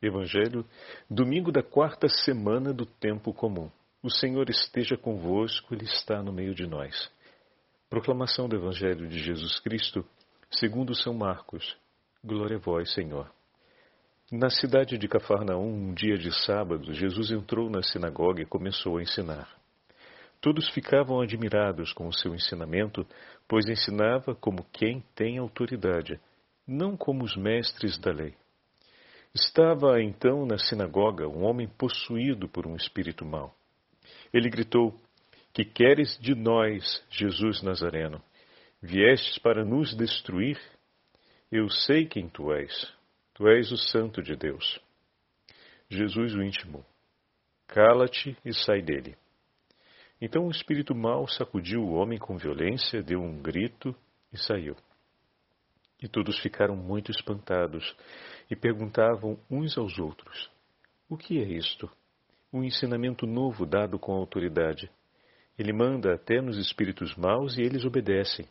Evangelho, domingo da quarta semana do tempo comum. O Senhor esteja convosco, Ele está no meio de nós. Proclamação do Evangelho de Jesus Cristo, segundo São Marcos. Glória a vós, Senhor. Na cidade de Cafarnaum, um dia de sábado, Jesus entrou na sinagoga e começou a ensinar. Todos ficavam admirados com o seu ensinamento, pois ensinava como quem tem autoridade, não como os mestres da lei. Estava então na sinagoga um homem possuído por um espírito mau. Ele gritou: Que queres de nós, Jesus Nazareno? Viestes para nos destruir? Eu sei quem tu és. Tu és o Santo de Deus. Jesus o intimou: Cala-te e sai dele. Então o espírito mau sacudiu o homem com violência, deu um grito e saiu. E todos ficaram muito espantados e perguntavam uns aos outros: O que é isto? Um ensinamento novo dado com autoridade. Ele manda até nos espíritos maus e eles obedecem.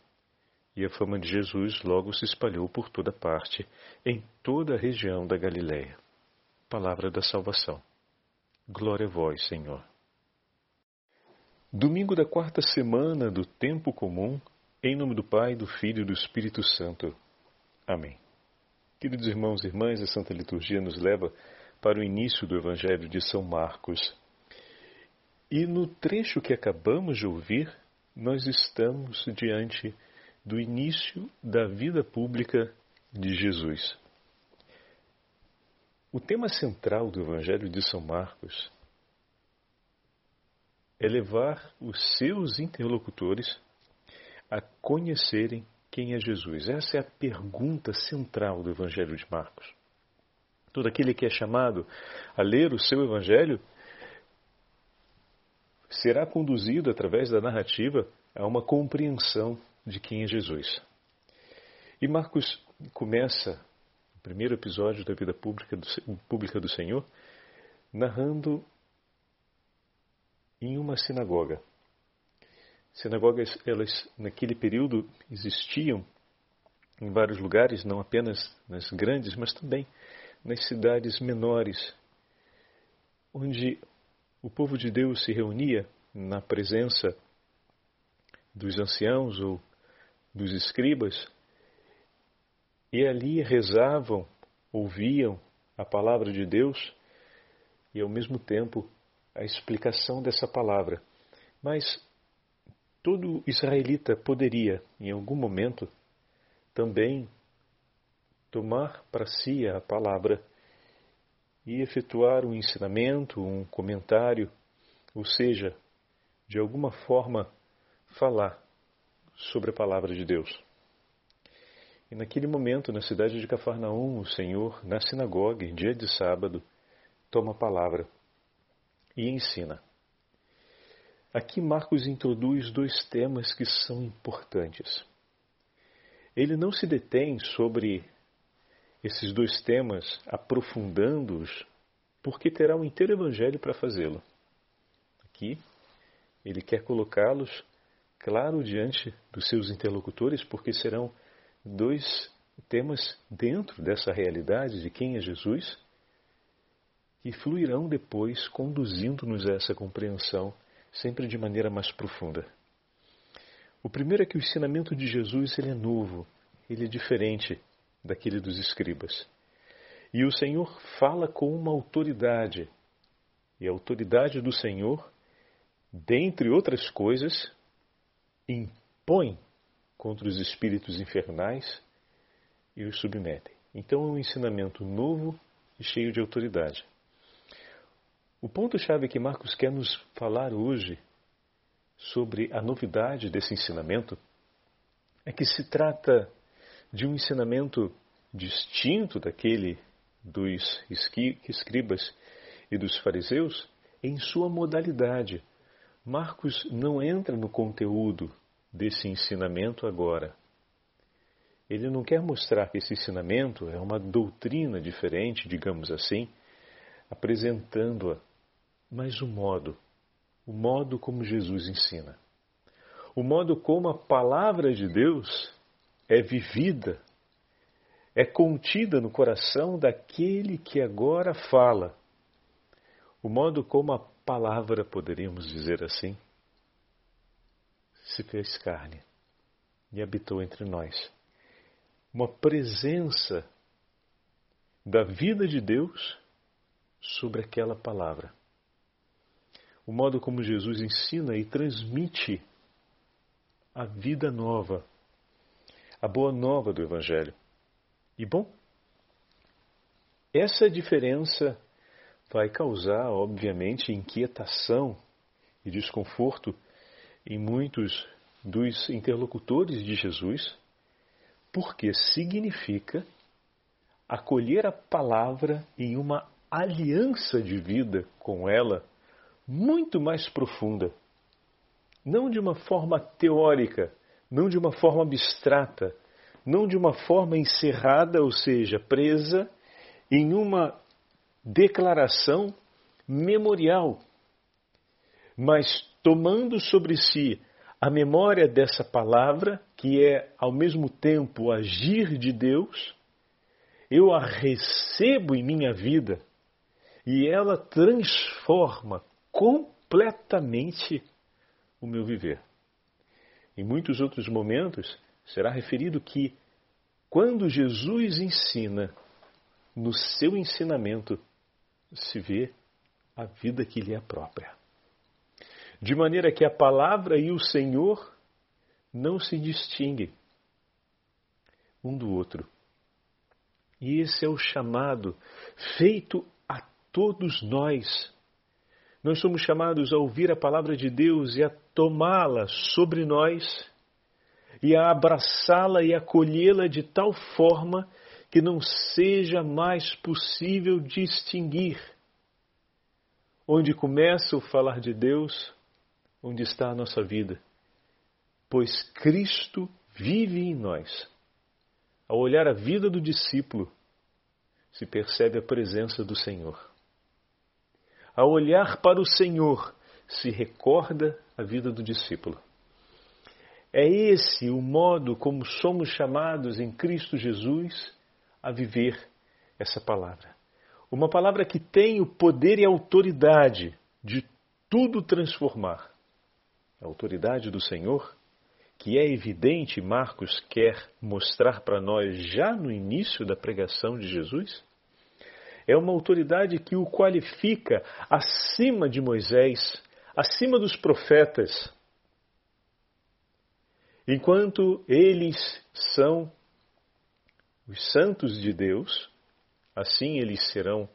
E a fama de Jesus logo se espalhou por toda parte, em toda a região da Galiléia. Palavra da salvação. Glória a vós, Senhor. Domingo da quarta semana do tempo comum, em nome do Pai, do Filho e do Espírito Santo. Amém. Queridos irmãos e irmãs, a Santa Liturgia nos leva para o início do Evangelho de São Marcos. E no trecho que acabamos de ouvir, nós estamos diante do início da vida pública de Jesus. O tema central do Evangelho de São Marcos é levar os seus interlocutores a conhecerem quem é Jesus? Essa é a pergunta central do Evangelho de Marcos. Todo aquele que é chamado a ler o seu Evangelho será conduzido através da narrativa a uma compreensão de quem é Jesus. E Marcos começa o primeiro episódio da vida pública do, pública do Senhor narrando em uma sinagoga. Sinagogas, elas naquele período existiam em vários lugares, não apenas nas grandes, mas também nas cidades menores, onde o povo de Deus se reunia na presença dos anciãos ou dos escribas e ali rezavam, ouviam a palavra de Deus e ao mesmo tempo a explicação dessa palavra. Mas todo israelita poderia, em algum momento, também tomar para si a palavra e efetuar um ensinamento, um comentário, ou seja, de alguma forma falar sobre a palavra de Deus. E naquele momento, na cidade de Cafarnaum, o Senhor, na sinagoga, em dia de sábado, toma a palavra e ensina. Aqui Marcos introduz dois temas que são importantes. Ele não se detém sobre esses dois temas, aprofundando-os, porque terá um inteiro evangelho para fazê-lo. Aqui, ele quer colocá-los claro diante dos seus interlocutores, porque serão dois temas dentro dessa realidade de quem é Jesus, que fluirão depois conduzindo-nos a essa compreensão sempre de maneira mais profunda. O primeiro é que o ensinamento de Jesus ele é novo, ele é diferente daquele dos escribas. E o Senhor fala com uma autoridade. E a autoridade do Senhor, dentre outras coisas, impõe contra os espíritos infernais e os submete. Então é um ensinamento novo e cheio de autoridade. O ponto-chave que Marcos quer nos falar hoje sobre a novidade desse ensinamento é que se trata de um ensinamento distinto daquele dos escribas e dos fariseus em sua modalidade. Marcos não entra no conteúdo desse ensinamento agora. Ele não quer mostrar que esse ensinamento é uma doutrina diferente, digamos assim, apresentando-a mas o modo, o modo como Jesus ensina, o modo como a palavra de Deus é vivida, é contida no coração daquele que agora fala. O modo como a palavra, poderíamos dizer assim, se fez carne e habitou entre nós. Uma presença da vida de Deus sobre aquela palavra. O modo como Jesus ensina e transmite a vida nova, a boa nova do Evangelho. E bom, essa diferença vai causar, obviamente, inquietação e desconforto em muitos dos interlocutores de Jesus, porque significa acolher a palavra em uma aliança de vida com ela muito mais profunda. Não de uma forma teórica, não de uma forma abstrata, não de uma forma encerrada, ou seja, presa em uma declaração memorial, mas tomando sobre si a memória dessa palavra, que é ao mesmo tempo o agir de Deus, eu a recebo em minha vida e ela transforma completamente o meu viver. Em muitos outros momentos, será referido que quando Jesus ensina, no seu ensinamento se vê a vida que lhe é própria. De maneira que a palavra e o Senhor não se distinguem um do outro. E esse é o chamado feito a todos nós. Nós somos chamados a ouvir a palavra de Deus e a tomá-la sobre nós e a abraçá-la e acolhê-la de tal forma que não seja mais possível distinguir onde começa o falar de Deus, onde está a nossa vida. Pois Cristo vive em nós. Ao olhar a vida do discípulo, se percebe a presença do Senhor. Ao olhar para o Senhor, se recorda a vida do discípulo. É esse o modo como somos chamados em Cristo Jesus a viver essa palavra. Uma palavra que tem o poder e a autoridade de tudo transformar. A autoridade do Senhor, que é evidente, Marcos quer mostrar para nós já no início da pregação de Jesus, é uma autoridade que o qualifica acima de Moisés, acima dos profetas, Enquanto eles são os santos de Deus, assim eles serão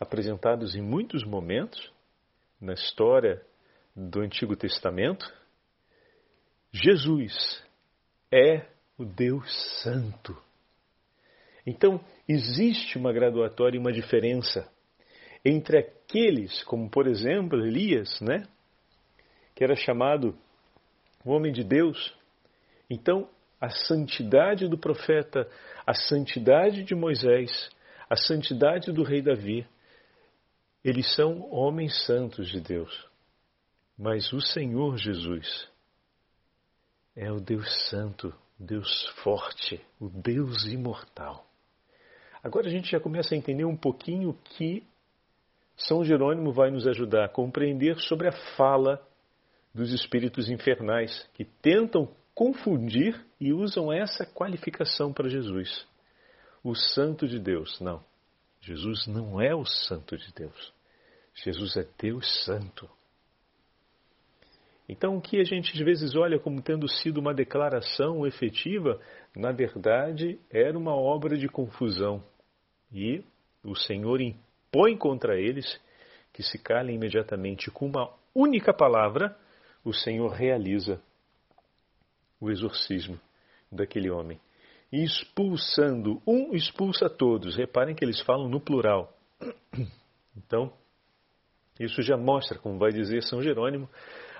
apresentados em muitos momentos na história do Antigo Testamento. Jesus é o Deus Santo. Então, existe uma graduatória e uma diferença entre aqueles, como por exemplo Elias, né, que era chamado o homem de Deus, então, a santidade do profeta, a santidade de Moisés, a santidade do rei Davi, eles são homens santos de Deus. Mas o Senhor Jesus é o Deus Santo, o Deus forte, o Deus imortal. Agora a gente já começa a entender um pouquinho que São Jerônimo vai nos ajudar a compreender sobre a fala dos espíritos infernais que tentam confundir e usam essa qualificação para Jesus. O Santo de Deus. Não. Jesus não é o Santo de Deus. Jesus é Deus Santo. Então, o que a gente às vezes olha como tendo sido uma declaração efetiva, na verdade era uma obra de confusão. E o Senhor impõe contra eles que se calem imediatamente com uma única palavra, o Senhor realiza o exorcismo daquele homem. E expulsando, um expulsa todos. Reparem que eles falam no plural. Então, isso já mostra, como vai dizer São Jerônimo,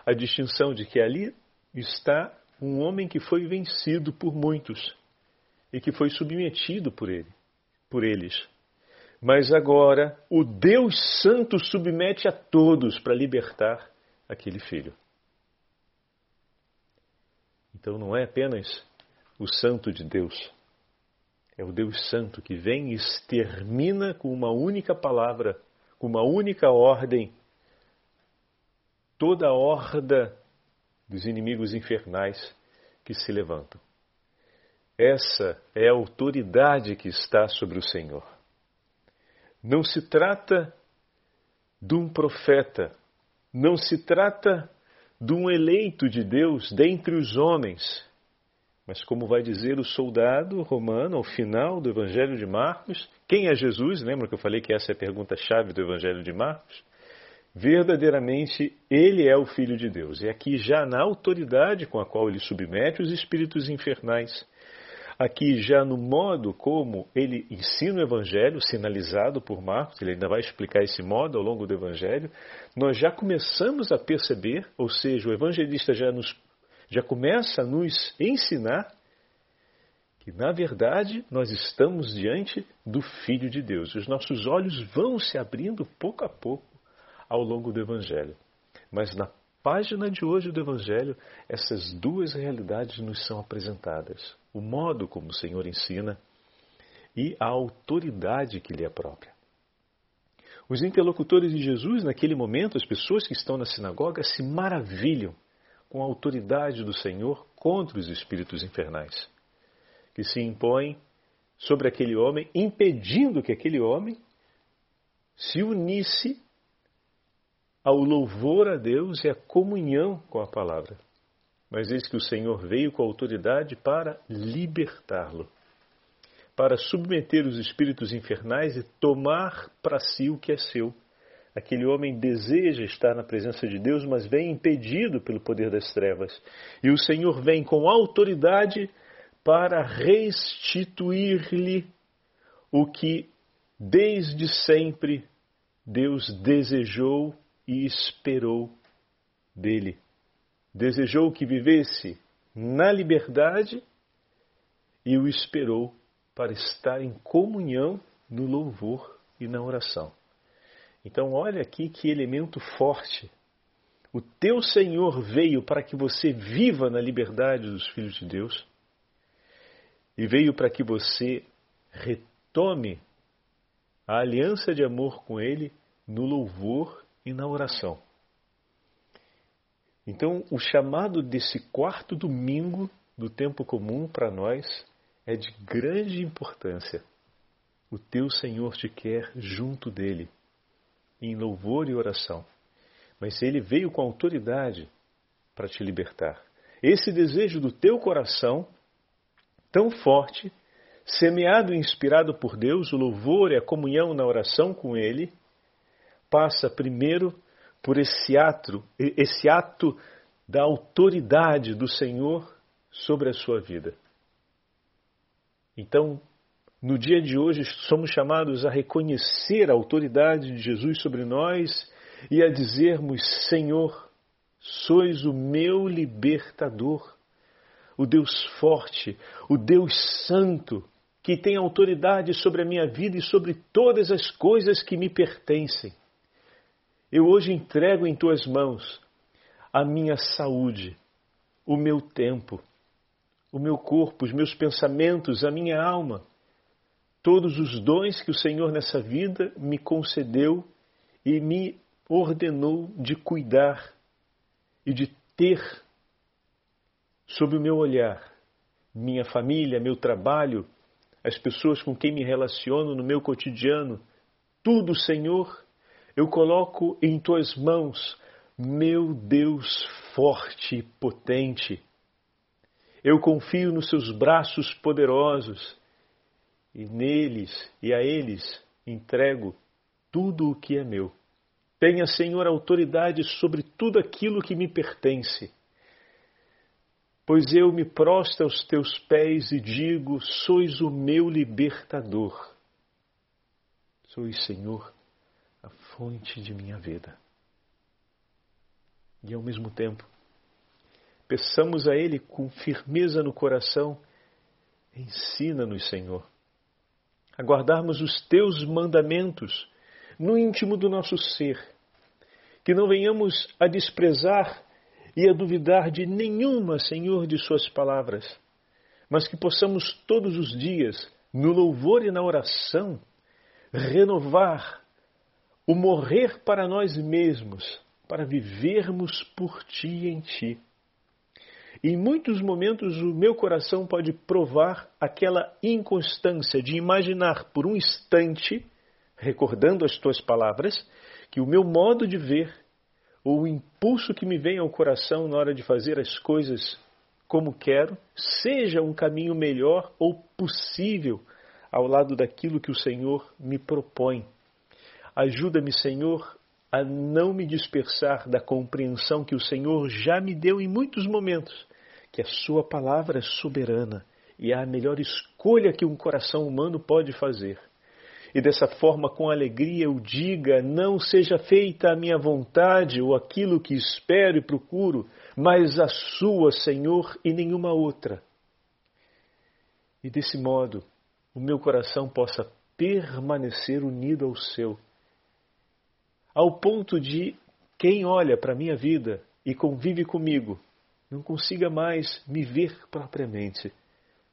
a distinção de que ali está um homem que foi vencido por muitos e que foi submetido por ele, por eles. Mas agora o Deus Santo submete a todos para libertar aquele filho. Então não é apenas o Santo de Deus, É o Deus Santo que vem e extermina com uma única palavra, com uma única ordem, toda a horda dos inimigos infernais que se levantam. Essa é a autoridade que está sobre o Senhor. Não se trata de um profeta, não se trata de um eleito de Deus dentre os homens, mas como vai dizer o soldado romano ao final do Evangelho de Marcos, quem é Jesus? Lembra que eu falei que essa é a pergunta-chave do Evangelho de Marcos? Verdadeiramente, ele é o Filho de Deus. E aqui, já na autoridade com a qual ele submete os espíritos infernais, aqui já no modo como ele ensina o Evangelho, sinalizado por Marcos, ele ainda vai explicar esse modo ao longo do Evangelho, nós já começamos a perceber, ou seja, o evangelista já nos já começa a nos ensinar que, na verdade, nós estamos diante do Filho de Deus. Os nossos olhos vão se abrindo pouco a pouco ao longo do Evangelho. Mas na página de hoje do Evangelho, essas duas realidades nos são apresentadas: o modo como o Senhor ensina e a autoridade que lhe é própria. Os interlocutores de Jesus, naquele momento, as pessoas que estão na sinagoga, se maravilham com a autoridade do Senhor contra os espíritos infernais, que se impõem sobre aquele homem, impedindo que aquele homem se unisse ao louvor a Deus e à comunhão com a palavra. Mas eis que o Senhor veio com autoridade para libertá-lo, para submeter os espíritos infernais e tomar para si o que é seu Aquele homem deseja estar na presença de Deus, mas vem impedido pelo poder das trevas. E o Senhor vem com autoridade para restituir-lhe o que desde sempre Deus desejou e esperou dele. Desejou que vivesse na liberdade e o esperou para estar em comunhão no louvor e na oração. Então, olha aqui que elemento forte. O teu Senhor veio para que você viva na liberdade dos filhos de Deus e veio para que você retome a aliança de amor com Ele no louvor e na oração. Então, o chamado desse quarto domingo do tempo comum para nós é de grande importância. O teu Senhor te quer junto dele em louvor e oração. Mas ele veio com autoridade para te libertar. Esse desejo do teu coração, tão forte, semeado e inspirado por Deus, o louvor e a comunhão na oração com Ele, passa primeiro por esse ato, esse ato da autoridade do Senhor sobre a sua vida. Então, no dia de hoje, somos chamados a reconhecer a autoridade de Jesus sobre nós e a dizermos: Senhor, sois o meu libertador, o Deus forte, o Deus santo, que tem autoridade sobre a minha vida e sobre todas as coisas que me pertencem. Eu hoje entrego em tuas mãos a minha saúde, o meu tempo, o meu corpo, os meus pensamentos, a minha alma. Todos os dons que o Senhor nessa vida me concedeu e me ordenou de cuidar e de ter sob o meu olhar minha família, meu trabalho, as pessoas com quem me relaciono no meu cotidiano, tudo, Senhor, eu coloco em tuas mãos, meu Deus forte e potente. Eu confio nos seus braços poderosos e neles e a eles entrego tudo o que é meu. Tenha, Senhor, autoridade sobre tudo aquilo que me pertence. Pois eu me prostro aos teus pés e digo: Sois o meu libertador. Sois, Senhor, fonte de minha vida. E ao mesmo tempo, peçamos a Ele com firmeza no coração: ensina-nos, Senhor, a guardarmos os teus mandamentos no íntimo do nosso ser, que não venhamos a desprezar e a duvidar de nenhuma, Senhor, de Suas palavras, mas que possamos todos os dias no louvor e na oração, renovar o morrer para nós mesmos, para vivermos por ti em ti. Em muitos momentos o meu coração pode provar aquela inconstância de imaginar por um instante, recordando as tuas palavras, que o meu modo de ver ou o impulso que me vem ao coração na hora de fazer as coisas como quero, seja um caminho melhor ou possível ao lado daquilo que o Senhor me propõe. Ajuda-me, Senhor, a não me dispersar da compreensão que o Senhor já me deu em muitos momentos, que a Sua palavra é soberana e é a melhor escolha que um coração humano pode fazer. E dessa forma, com alegria, eu diga: não seja feita a minha vontade ou aquilo que espero e procuro, mas a sua, Senhor, e nenhuma outra. E desse modo, o meu coração possa permanecer unido ao seu, ao ponto de quem olha para a minha vida e convive comigo não consiga mais me ver propriamente,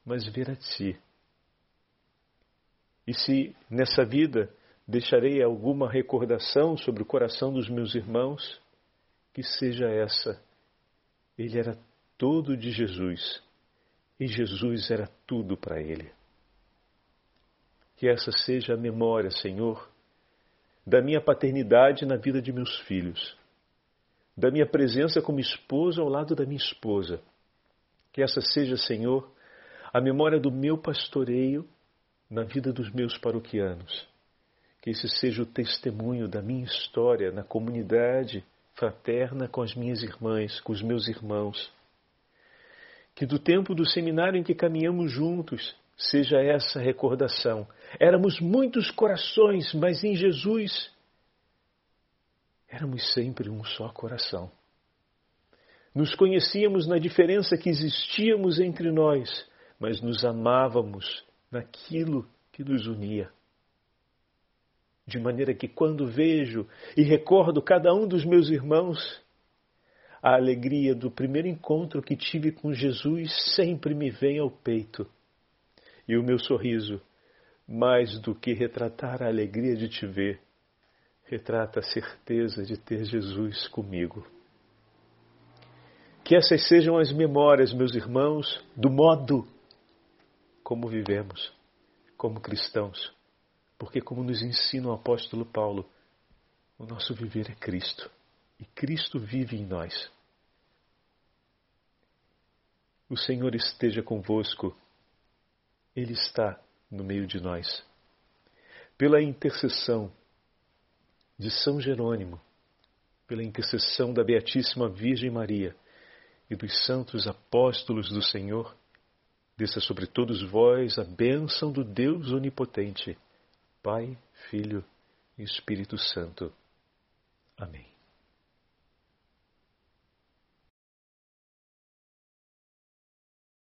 mas ver a Ti. E se nessa vida deixarei alguma recordação sobre o coração dos meus irmãos, que seja essa ele era todo de Jesus e Jesus era tudo para ele. Que essa seja a memória, Senhor, da minha paternidade na vida de meus filhos, da minha presença como esposa ao lado da minha esposa. Que essa seja, Senhor, a memória do meu pastoreio na vida dos meus paroquianos. Que esse seja o testemunho da minha história na comunidade fraterna com as minhas irmãs, com os meus irmãos. Que do tempo do seminário em que caminhamos juntos seja essa recordação. Éramos muitos corações, mas em Jesus éramos sempre um só coração. Nos conhecíamos na diferença que existíamos entre nós, mas nos amávamos naquilo que nos unia de maneira que quando vejo e recordo cada um dos meus irmãos, a alegria do primeiro encontro que tive com Jesus sempre me vem ao peito. E o meu sorriso, mais do que retratar a alegria de te ver, retrata a certeza de ter Jesus comigo. Que essas sejam as memórias, meus irmãos, do modo como vivemos como cristãos porque, como nos ensina o apóstolo Paulo, o nosso viver é Cristo e Cristo vive em nós. O Senhor esteja convosco, Ele está no meio de nós. Pela intercessão de São Jerônimo, pela intercessão da Beatíssima Virgem Maria e dos santos apóstolos do Senhor, desça sobre todos vós a bênção do Deus Onipotente. Pai, Filho e Espírito Santo. Amém.